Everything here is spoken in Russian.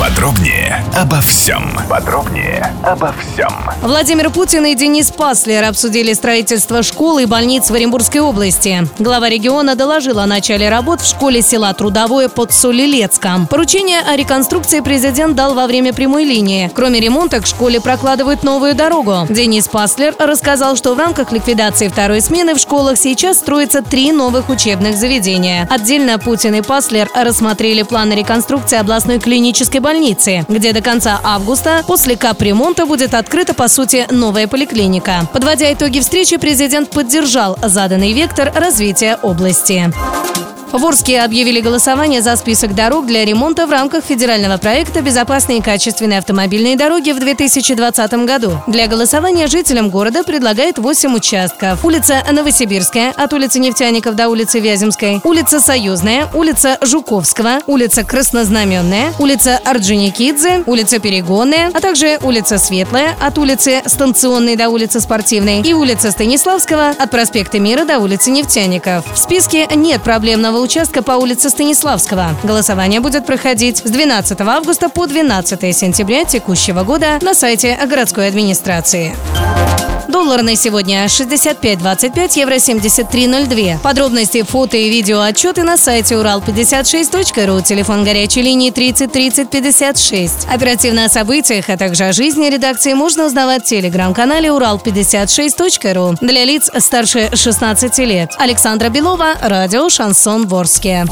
Подробнее обо всем. Подробнее обо всем. Владимир Путин и Денис Паслер обсудили строительство школ и больниц в Оренбургской области. Глава региона доложил о начале работ в школе села Трудовое под Солилецком. Поручение о реконструкции президент дал во время прямой линии. Кроме ремонта, к школе прокладывают новую дорогу. Денис Паслер рассказал, что в рамках ликвидации второй смены в школах сейчас строятся три новых учебных заведения. Отдельно Путин и Паслер рассмотрели планы реконструкции областной клинической больницы, где до конца августа после капремонта будет открыта, по сути, новая поликлиника. Подводя итоги встречи, президент поддержал заданный вектор развития области. В Орске объявили голосование за список дорог для ремонта в рамках федерального проекта «Безопасные и качественные автомобильные дороги» в 2020 году. Для голосования жителям города предлагают 8 участков. Улица Новосибирская, от улицы Нефтяников до улицы Вяземской, улица Союзная, улица Жуковского, улица Краснознаменная, улица Орджоникидзе, улица Перегонная, а также улица Светлая, от улицы Станционной до улицы Спортивной и улица Станиславского, от проспекта Мира до улицы Нефтяников. В списке нет проблемного участка по улице Станиславского. Голосование будет проходить с 12 августа по 12 сентября текущего года на сайте городской администрации. Доллар на сегодня 65.25, евро 73.02. Подробности, фото и видео отчеты на сайте урал56.ру, телефон горячей линии 30 30 56. Оперативно о событиях, а также о жизни редакции можно узнавать в телеграм-канале урал56.ру для лиц старше 16 лет. Александра Белова, радио «Шансон Ворске».